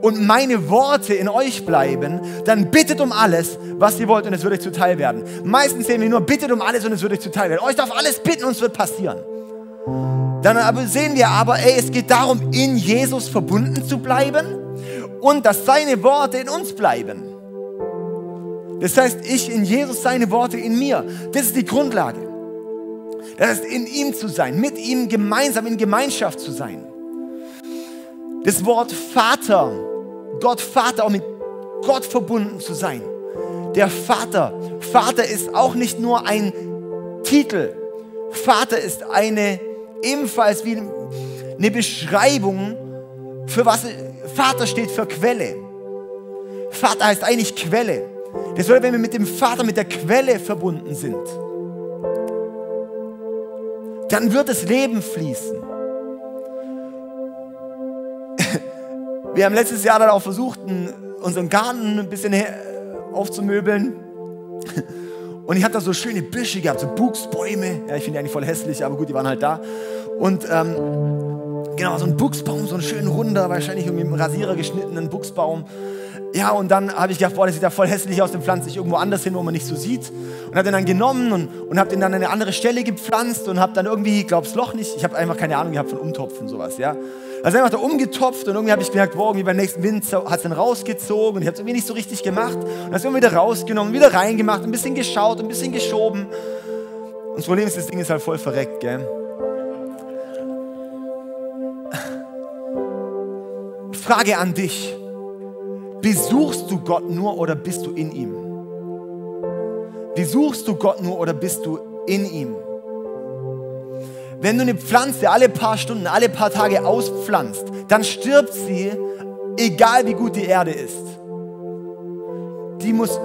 und meine Worte in euch bleiben, dann bittet um alles, was ihr wollt und es wird euch zuteil werden. Meistens sehen wir nur, bittet um alles und es wird euch zuteil werden. Euch darf alles bitten und es wird passieren. Dann aber sehen wir aber, ey, es geht darum, in Jesus verbunden zu bleiben und dass seine Worte in uns bleiben. Das heißt, ich in Jesus, seine Worte in mir. Das ist die Grundlage. Das heißt, in ihm zu sein, mit ihm gemeinsam in Gemeinschaft zu sein. Das Wort Vater, Gott Vater, auch mit Gott verbunden zu sein. Der Vater, Vater ist auch nicht nur ein Titel. Vater ist eine ebenfalls wie eine Beschreibung für was Vater steht für Quelle. Vater heißt eigentlich Quelle. Das bedeutet, wenn wir mit dem Vater, mit der Quelle verbunden sind, dann wird das Leben fließen. Wir haben letztes Jahr dann auch versucht, unseren Garten ein bisschen aufzumöbeln. Und ich hatte da so schöne Büsche gehabt, so Buchsbäume. Ja, ich finde die eigentlich voll hässlich, aber gut, die waren halt da. Und ähm, genau, so ein Buchsbaum, so ein schön runder, wahrscheinlich irgendwie mit einem Rasierer geschnittenen Buchsbaum. Ja, und dann habe ich gedacht, boah, das sieht ja voll hässlich aus, den pflanze ich irgendwo anders hin, wo man nicht so sieht. Und habe den dann genommen und, und habe den dann an eine andere Stelle gepflanzt und habe dann irgendwie, das Loch nicht, ich habe einfach keine Ahnung gehabt von Umtopfen sowas, ja. Also einfach da umgetopft und irgendwie habe ich gemerkt, boah, irgendwie beim nächsten Wind hat es dann rausgezogen und ich habe es irgendwie nicht so richtig gemacht und das immer wieder rausgenommen, wieder reingemacht, ein bisschen geschaut, ein bisschen geschoben. Und das Problem ist, das Ding ist halt voll verreckt, gell. Frage an dich. Besuchst du Gott nur oder bist du in ihm? Besuchst du Gott nur oder bist du in ihm? Wenn du eine Pflanze alle paar Stunden, alle paar Tage auspflanzt, dann stirbt sie, egal wie gut die Erde ist. Die muss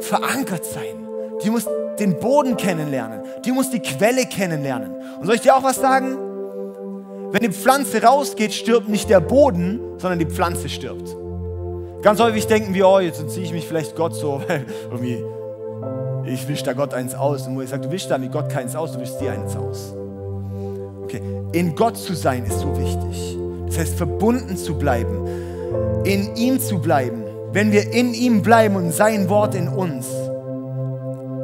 verankert sein. Die muss den Boden kennenlernen. Die muss die Quelle kennenlernen. Und soll ich dir auch was sagen? Wenn die Pflanze rausgeht, stirbt nicht der Boden, sondern die Pflanze stirbt. Ganz häufig denken wir, oh, jetzt ziehe ich mich vielleicht Gott so, weil irgendwie, ich wisch da Gott eins aus. Und wo ich sage, du wischst da mit Gott keins aus, du wischst dir eins aus. Okay, in Gott zu sein ist so wichtig. Das heißt, verbunden zu bleiben, in ihm zu bleiben. Wenn wir in ihm bleiben und sein Wort in uns.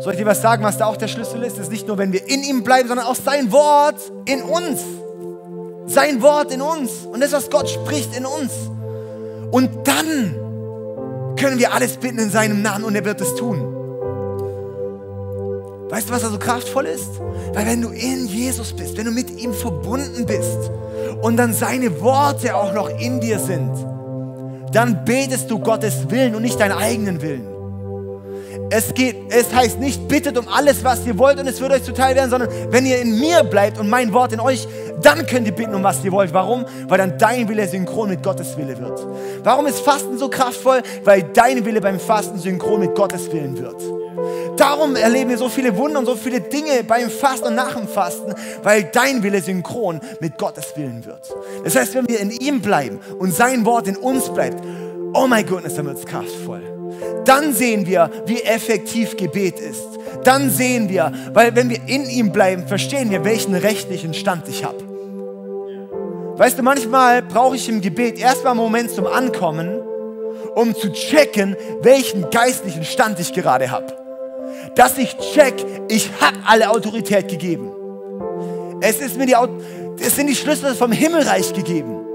Soll ich dir was sagen, was da auch der Schlüssel ist? Es ist nicht nur, wenn wir in ihm bleiben, sondern auch sein Wort in uns. Sein Wort in uns und das, was Gott spricht in uns. Und dann können wir alles bitten in seinem Namen und er wird es tun. Weißt du, was da so kraftvoll ist? Weil wenn du in Jesus bist, wenn du mit ihm verbunden bist und dann seine Worte auch noch in dir sind, dann betest du Gottes Willen und nicht deinen eigenen Willen. Es, geht, es heißt nicht, bittet um alles, was ihr wollt und es wird euch zuteil werden, sondern wenn ihr in mir bleibt und mein Wort in euch, dann könnt ihr bitten um was ihr wollt. Warum? Weil dann dein Wille synchron mit Gottes Wille wird. Warum ist Fasten so kraftvoll? Weil dein Wille beim Fasten synchron mit Gottes Willen wird. Darum erleben wir so viele Wunder und so viele Dinge beim Fasten und nach dem Fasten, weil dein Wille synchron mit Gottes Willen wird. Das heißt, wenn wir in ihm bleiben und sein Wort in uns bleibt, oh mein Gott, dann wird es kraftvoll. Dann sehen wir, wie effektiv Gebet ist. Dann sehen wir, weil wenn wir in ihm bleiben, verstehen wir, welchen rechtlichen Stand ich habe. Weißt du, manchmal brauche ich im Gebet erstmal einen Moment zum Ankommen, um zu checken, welchen geistlichen Stand ich gerade habe. Dass ich check, ich habe alle Autorität gegeben. Es, ist mir die, es sind die Schlüssel vom Himmelreich gegeben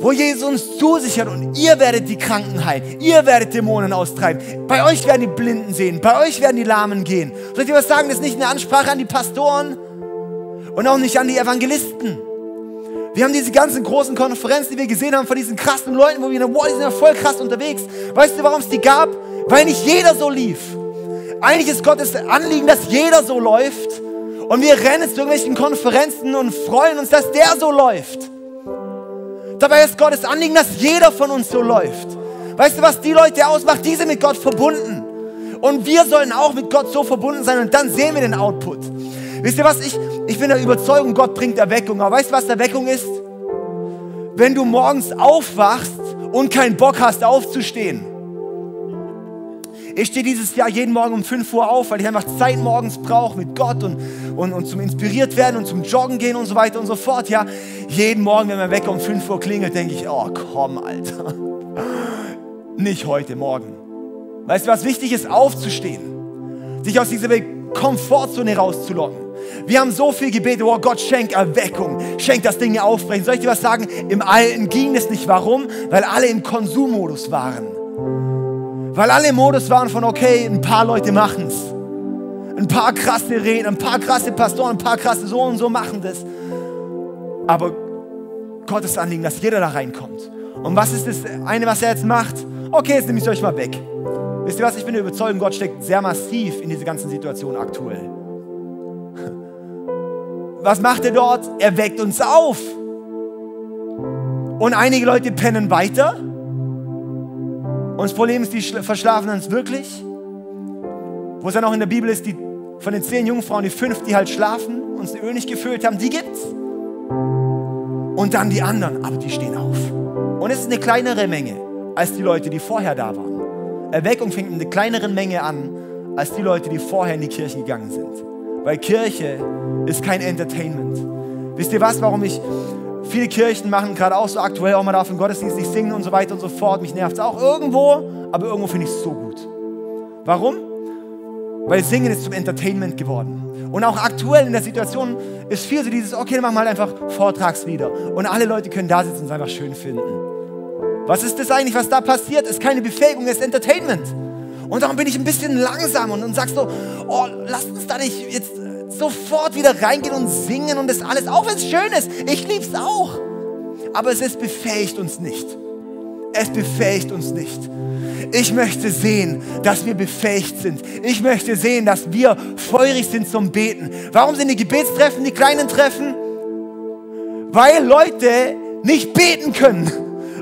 wo Jesus uns zusichert und ihr werdet die Kranken heilen, ihr werdet Dämonen austreiben, bei euch werden die Blinden sehen, bei euch werden die Lahmen gehen. Soll ich dir was sagen? Das ist nicht eine Ansprache an die Pastoren und auch nicht an die Evangelisten. Wir haben diese ganzen großen Konferenzen, die wir gesehen haben von diesen krassen Leuten, wo wir denken, wow, die sind ja voll krass unterwegs. Weißt du, warum es die gab? Weil nicht jeder so lief. Eigentlich ist Gottes Anliegen, dass jeder so läuft. Und wir rennen zu irgendwelchen Konferenzen und freuen uns, dass der so läuft. Dabei ist Gottes Anliegen, dass jeder von uns so läuft. Weißt du, was die Leute ausmacht? Die sind mit Gott verbunden. Und wir sollen auch mit Gott so verbunden sein und dann sehen wir den Output. Wisst ihr was? Ich, ich bin der Überzeugung, Gott bringt Erweckung. Aber weißt du, was Erweckung ist? Wenn du morgens aufwachst und keinen Bock hast, aufzustehen. Ich stehe dieses Jahr jeden Morgen um 5 Uhr auf, weil ich einfach Zeit morgens brauche mit Gott und, und, und zum inspiriert werden und zum Joggen gehen und so weiter und so fort. Ja, jeden Morgen, wenn mein Wecker um 5 Uhr klingelt, denke ich, oh komm, Alter. Nicht heute Morgen. Weißt du, was wichtig ist? Aufzustehen. Sich aus dieser Komfortzone rauszulocken. Wir haben so viel gebetet, oh Gott, schenk Erweckung, schenk das Dinge aufbrechen. Soll ich dir was sagen? Im Alten ging es nicht. Warum? Weil alle im Konsummodus waren. Weil alle im Modus waren von, okay, ein paar Leute machen's. Ein paar krasse Reden, ein paar krasse Pastoren, ein paar krasse so und so machen das. Aber Gottes Anliegen, dass jeder da reinkommt. Und was ist das eine, was er jetzt macht? Okay, jetzt nehme ich es euch mal weg. Wisst ihr was? Ich bin überzeugt, Gott steckt sehr massiv in diese ganzen Situationen aktuell. Was macht er dort? Er weckt uns auf. Und einige Leute pennen weiter. Und das Problem ist, die verschlafen uns wirklich. Wo es dann auch in der Bibel ist, die von den zehn Jungfrauen, die fünf, die halt schlafen, uns Öl nicht gefüllt haben, die gibt's. Und dann die anderen, aber die stehen auf. Und es ist eine kleinere Menge als die Leute, die vorher da waren. Erweckung fängt in einer kleineren Menge an als die Leute, die vorher in die Kirche gegangen sind. Weil Kirche ist kein Entertainment. Wisst ihr was, warum ich viele Kirchen machen gerade auch so aktuell auch mal im Gottesdienst nicht singen und so weiter und so fort. Mich nervt es auch irgendwo, aber irgendwo finde ich es so gut. Warum? Weil Singen ist zum Entertainment geworden. Und auch aktuell in der Situation ist viel so dieses, okay, dann machen wir halt einfach Vortragslieder. Und alle Leute können da sitzen und es einfach schön finden. Was ist das eigentlich, was da passiert? Ist keine Befähigung, ist Entertainment. Und darum bin ich ein bisschen langsam und, und sag so, oh, lass uns da nicht jetzt sofort wieder reingehen und singen und das alles, auch wenn es schön ist. Ich liebe es auch. Aber es ist befähigt uns nicht. Es befähigt uns nicht. Ich möchte sehen, dass wir befähigt sind. Ich möchte sehen, dass wir feurig sind zum Beten. Warum sind die Gebetstreffen die kleinen Treffen? Weil Leute nicht beten können.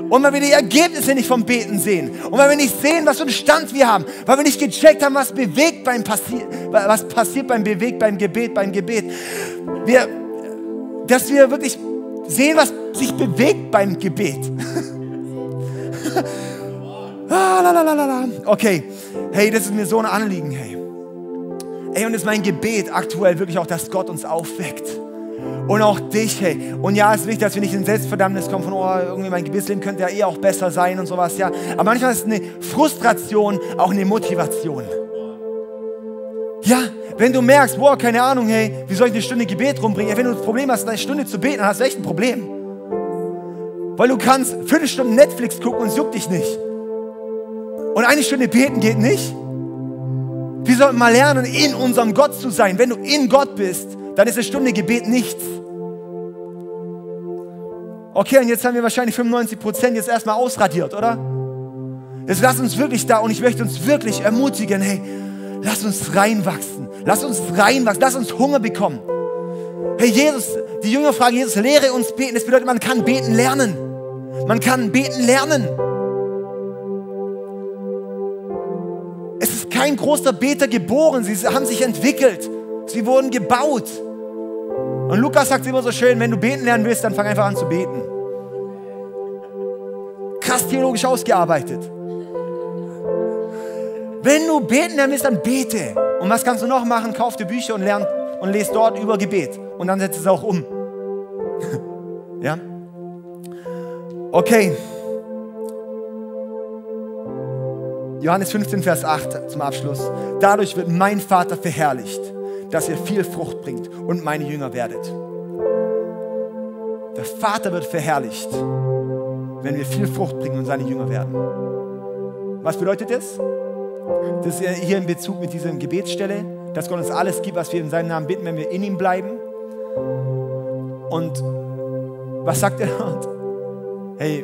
Und weil wir die Ergebnisse nicht vom Beten sehen. Und weil wir nicht sehen, was für einen Stand wir haben. Weil wir nicht gecheckt haben, was bewegt beim Passi was passiert beim Bewegt, beim Gebet, beim Gebet. Wir, dass wir wirklich sehen, was sich bewegt beim Gebet. ah, okay, hey, das ist mir so ein Anliegen, hey. Ey, und es ist mein Gebet aktuell wirklich auch, dass Gott uns aufweckt und auch dich, hey. Und ja, es ist wichtig, dass wir nicht in Selbstverdammnis kommen von, oh, irgendwie mein Gebetsleben könnte ja eh auch besser sein und sowas, ja. Aber manchmal ist eine Frustration auch eine Motivation. Ja, wenn du merkst, boah, keine Ahnung, hey, wie soll ich eine Stunde Gebet rumbringen? Ja, wenn du das Problem hast, eine Stunde zu beten, dann hast du echt ein Problem. Weil du kannst fünf Stunden Netflix gucken und es juckt dich nicht. Und eine Stunde beten geht nicht. Wir sollten mal lernen, in unserem Gott zu sein. Wenn du in Gott bist, dann ist eine Stunde Gebet nichts. Okay, und jetzt haben wir wahrscheinlich 95 Prozent jetzt erstmal ausradiert, oder? Jetzt lass uns wirklich da und ich möchte uns wirklich ermutigen, hey, lass uns reinwachsen. Lass uns reinwachsen. Lass uns Hunger bekommen. Hey, Jesus, die Jünger fragen Jesus, lehre uns beten. Das bedeutet, man kann beten lernen. Man kann beten lernen. Es ist kein großer Beter geboren. Sie haben sich entwickelt. Sie wurden gebaut. Und Lukas sagt immer so schön, wenn du beten lernen willst, dann fang einfach an zu beten. Krass theologisch ausgearbeitet. Wenn du beten lernen willst, dann bete. Und was kannst du noch machen? Kauf dir Bücher und lern und lese dort über Gebet. Und dann setz es auch um. ja? Okay. Johannes 15, Vers 8 zum Abschluss. Dadurch wird mein Vater verherrlicht dass ihr viel Frucht bringt und meine Jünger werdet. Der Vater wird verherrlicht, wenn wir viel Frucht bringen und seine Jünger werden. Was bedeutet das? Das ist hier in Bezug mit dieser Gebetsstelle, dass Gott uns alles gibt, was wir in seinem Namen bitten, wenn wir in ihm bleiben. Und was sagt er dort? Hey,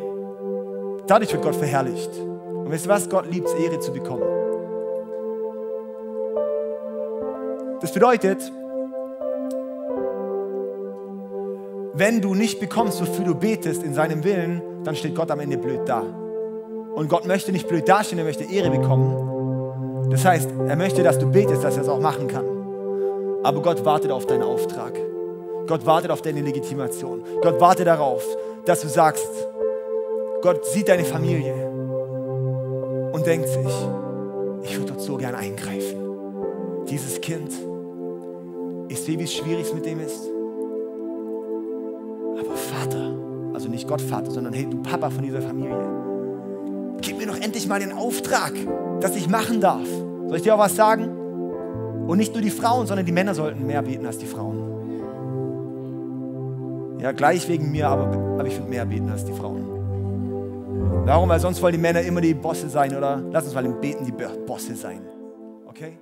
dadurch wird Gott verherrlicht. Und wisst ihr was? Gott liebt es, Ehre zu bekommen. Das bedeutet, wenn du nicht bekommst, wofür du betest in seinem Willen, dann steht Gott am Ende blöd da. Und Gott möchte nicht blöd dastehen, er möchte Ehre bekommen. Das heißt, er möchte, dass du betest, dass er es auch machen kann. Aber Gott wartet auf deinen Auftrag. Gott wartet auf deine Legitimation. Gott wartet darauf, dass du sagst, Gott sieht deine Familie und denkt sich, ich würde dort so gern eingreifen. Dieses Kind ich sehe, wie es schwierig mit dem ist. Aber Vater, also nicht Gott Vater, sondern hey, du Papa von dieser Familie, gib mir doch endlich mal den Auftrag, dass ich machen darf. Soll ich dir auch was sagen? Und nicht nur die Frauen, sondern die Männer sollten mehr beten als die Frauen. Ja, gleich wegen mir, aber, aber ich finde mehr beten als die Frauen. Warum? Weil sonst wollen die Männer immer die Bosse sein, oder? Lass uns mal im Beten die Bosse sein. Okay?